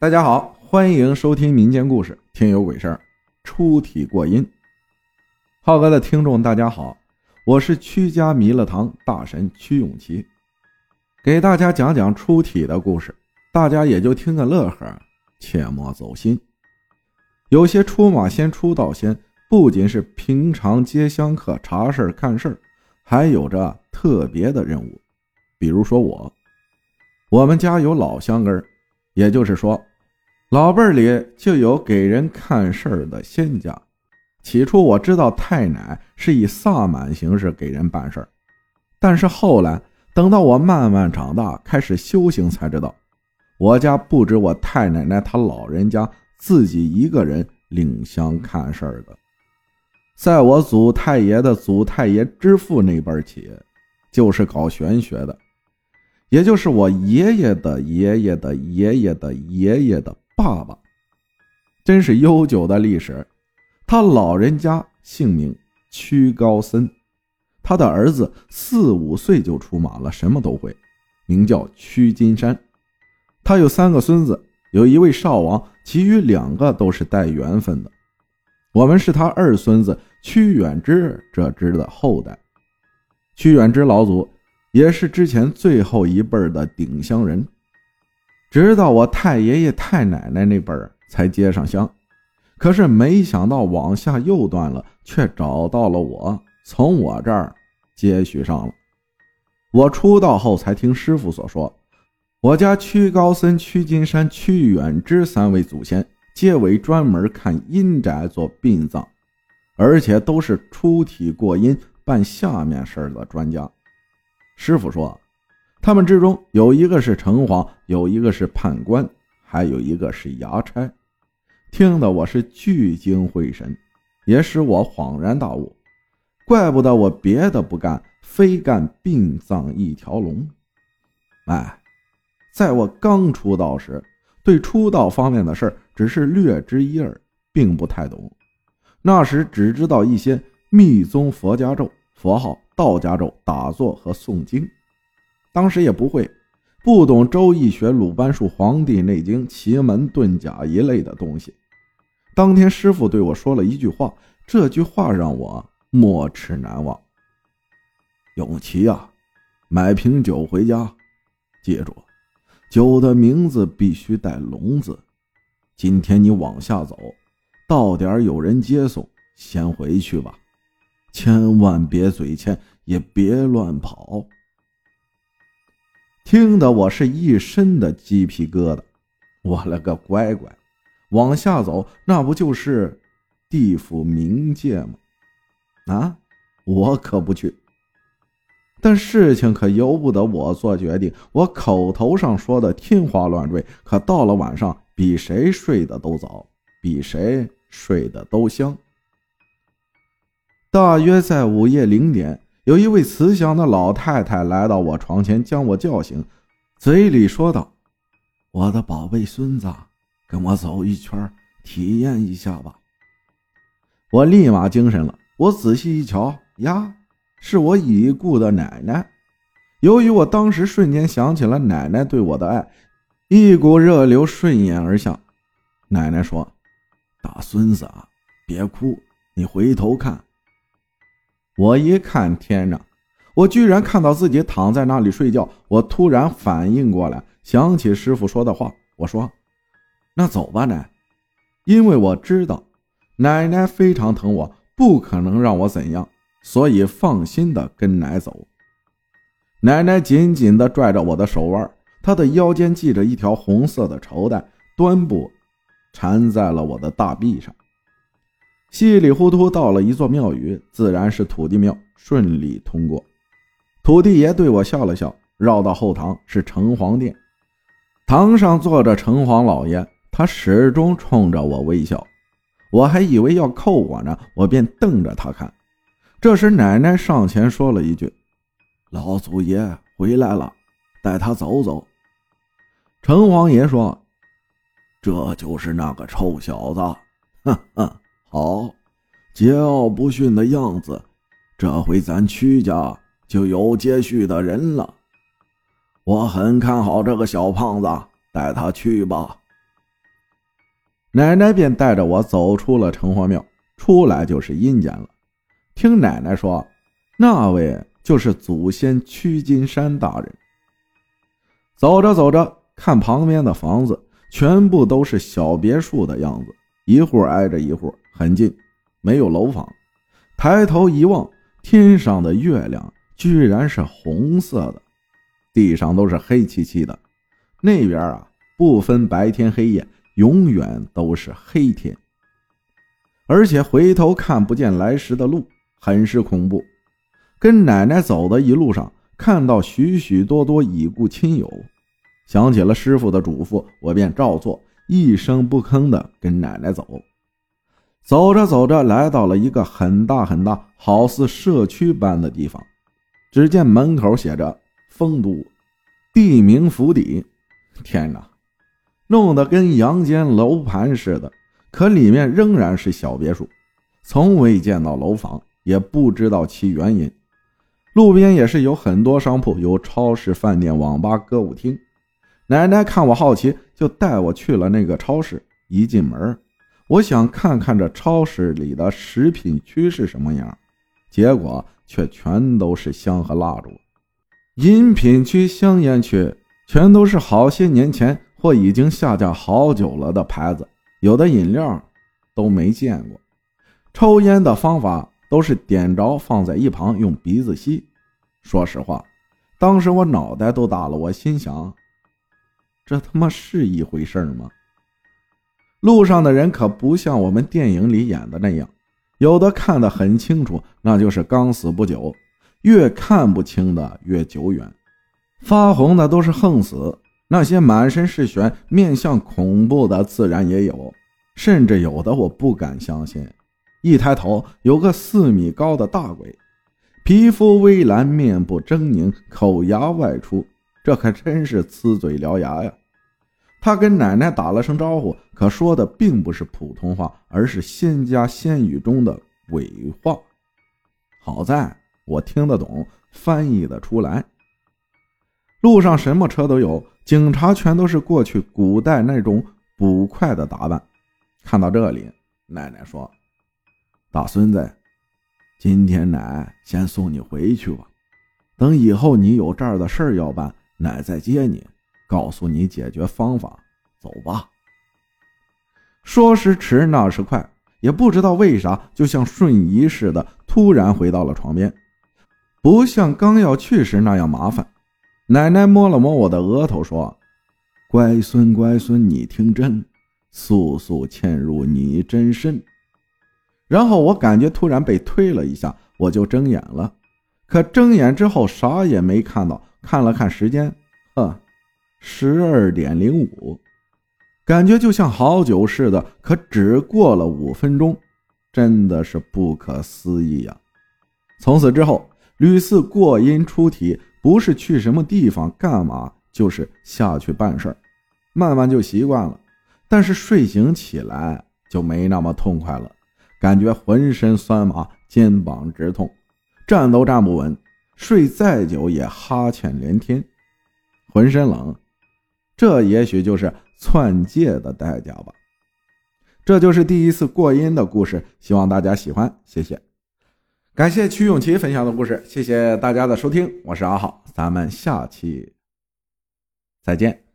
大家好，欢迎收听民间故事《听有鬼事儿》，出体过阴。浩哥的听众大家好，我是曲家弥勒堂大神曲永琪，给大家讲讲出体的故事，大家也就听个乐呵，切莫走心。有些出马仙、出道仙，不仅是平常接香客、查事儿、看事儿，还有着特别的任务。比如说我，我们家有老乡根儿，也就是说。老辈儿里就有给人看事儿的仙家。起初我知道太奶是以萨满形式给人办事儿，但是后来等到我慢慢长大，开始修行，才知道我家不止我太奶奶她老人家自己一个人领香看事儿的。在我祖太爷的祖太爷之父那辈起，就是搞玄学的，也就是我爷爷的爷爷的爷爷的爷爷的。爸爸，真是悠久的历史。他老人家姓名屈高森，他的儿子四五岁就出马了，什么都会，名叫屈金山。他有三个孙子，有一位少王，其余两个都是带缘分的。我们是他二孙子屈远之这支的后代。屈远之老祖也是之前最后一辈的顶香人。直到我太爷爷太奶奶那辈儿才接上香，可是没想到往下又断了，却找到了我，从我这儿接续上了。我出道后才听师傅所说，我家屈高森、屈金山、屈远之三位祖先皆为专门看阴宅做殡葬，而且都是出体过阴办下面事儿的专家。师傅说。他们之中有一个是城隍，有一个是判官，还有一个是衙差。听得我是聚精会神，也使我恍然大悟。怪不得我别的不干，非干殡葬一条龙。哎，在我刚出道时，对出道方面的事儿只是略知一二，并不太懂。那时只知道一些密宗佛家咒、佛号、道家咒、打坐和诵经。当时也不会，不懂周易学、鲁班术、黄帝内经、奇门遁甲一类的东西。当天师傅对我说了一句话，这句话让我没齿难忘。永琪啊，买瓶酒回家，记住，酒的名字必须带“龙”字。今天你往下走，到点有人接送，先回去吧，千万别嘴欠，也别乱跑。听得我是一身的鸡皮疙瘩，我了个乖乖，往下走那不就是地府冥界吗？啊，我可不去。但事情可由不得我做决定，我口头上说的天花乱坠，可到了晚上，比谁睡得都早，比谁睡得都香。大约在午夜零点。有一位慈祥的老太太来到我床前，将我叫醒，嘴里说道：“我的宝贝孙子，跟我走一圈，体验一下吧。”我立马精神了。我仔细一瞧，呀，是我已故的奶奶。由于我当时瞬间想起了奶奶对我的爱，一股热流顺眼而下。奶奶说：“大孙子啊，别哭，你回头看。”我一看天上，我居然看到自己躺在那里睡觉。我突然反应过来，想起师傅说的话，我说：“那走吧，奶。”因为我知道奶奶非常疼我，不可能让我怎样，所以放心的跟奶走。奶奶紧紧的拽着我的手腕，她的腰间系着一条红色的绸带，端布缠在了我的大臂上。稀里糊涂到了一座庙宇，自然是土地庙，顺利通过。土地爷对我笑了笑，绕到后堂是城隍殿，堂上坐着城隍老爷，他始终冲着我微笑。我还以为要扣我呢，我便瞪着他看。这时奶奶上前说了一句：“老祖爷回来了，带他走走。”城隍爷说：“这就是那个臭小子。”哼哼。好，桀骜不驯的样子，这回咱屈家就有接续的人了。我很看好这个小胖子，带他去吧。奶奶便带着我走出了城隍庙，出来就是阴间了。听奶奶说，那位就是祖先屈金山大人。走着走着，看旁边的房子，全部都是小别墅的样子，一户挨着一户，很近，没有楼房。抬头一望，天上的月亮居然是红色的，地上都是黑漆漆的。那边啊，不分白天黑夜，永远都是黑天。而且回头看不见来时的路，很是恐怖。跟奶奶走的一路上，看到许许多多已故亲友，想起了师傅的嘱咐，我便照做，一声不吭的跟奶奶走。走着走着，来到了一个很大很大，好似社区般的地方。只见门口写着“丰都”，地名府邸。天哪，弄得跟阳间楼盘似的。可里面仍然是小别墅，从未见到楼房，也不知道其原因。路边也是有很多商铺，有超市、饭店、网吧、歌舞厅。奶奶看我好奇，就带我去了那个超市。一进门。我想看看这超市里的食品区是什么样，结果却全都是香和蜡烛。饮品区、香烟区全都是好些年前或已经下架好久了的牌子，有的饮料都没见过。抽烟的方法都是点着放在一旁用鼻子吸。说实话，当时我脑袋都大了，我心想：这他妈是一回事吗？路上的人可不像我们电影里演的那样，有的看得很清楚，那就是刚死不久；越看不清的越久远。发红的都是横死，那些满身是血、面相恐怖的自然也有，甚至有的我不敢相信。一抬头，有个四米高的大鬼，皮肤微蓝，面部狰狞，口牙外出，这可真是呲嘴獠牙呀！他跟奶奶打了声招呼，可说的并不是普通话，而是仙家仙语中的鬼话。好在我听得懂，翻译的出来。路上什么车都有，警察全都是过去古代那种捕快的打扮。看到这里，奶奶说：“大孙子，今天奶先送你回去吧，等以后你有这儿的事儿要办，奶再接你。”告诉你解决方法，走吧。说时迟，那时快，也不知道为啥，就像瞬移似的，突然回到了床边，不像刚要去时那样麻烦。奶奶摸了摸我的额头，说：“乖孙，乖孙，你听真，速速嵌入你真身。”然后我感觉突然被推了一下，我就睁眼了。可睁眼之后啥也没看到，看了看时间，呵。十二点零五，感觉就像好久似的，可只过了五分钟，真的是不可思议呀！从此之后，屡次过阴出体，不是去什么地方干嘛，就是下去办事儿，慢慢就习惯了。但是睡醒起来就没那么痛快了，感觉浑身酸麻，肩膀直痛，站都站不稳，睡再久也哈欠连天，浑身冷。这也许就是窜戒的代价吧。这就是第一次过阴的故事，希望大家喜欢，谢谢。感谢曲永琪分享的故事，谢谢大家的收听，我是阿浩，咱们下期再见。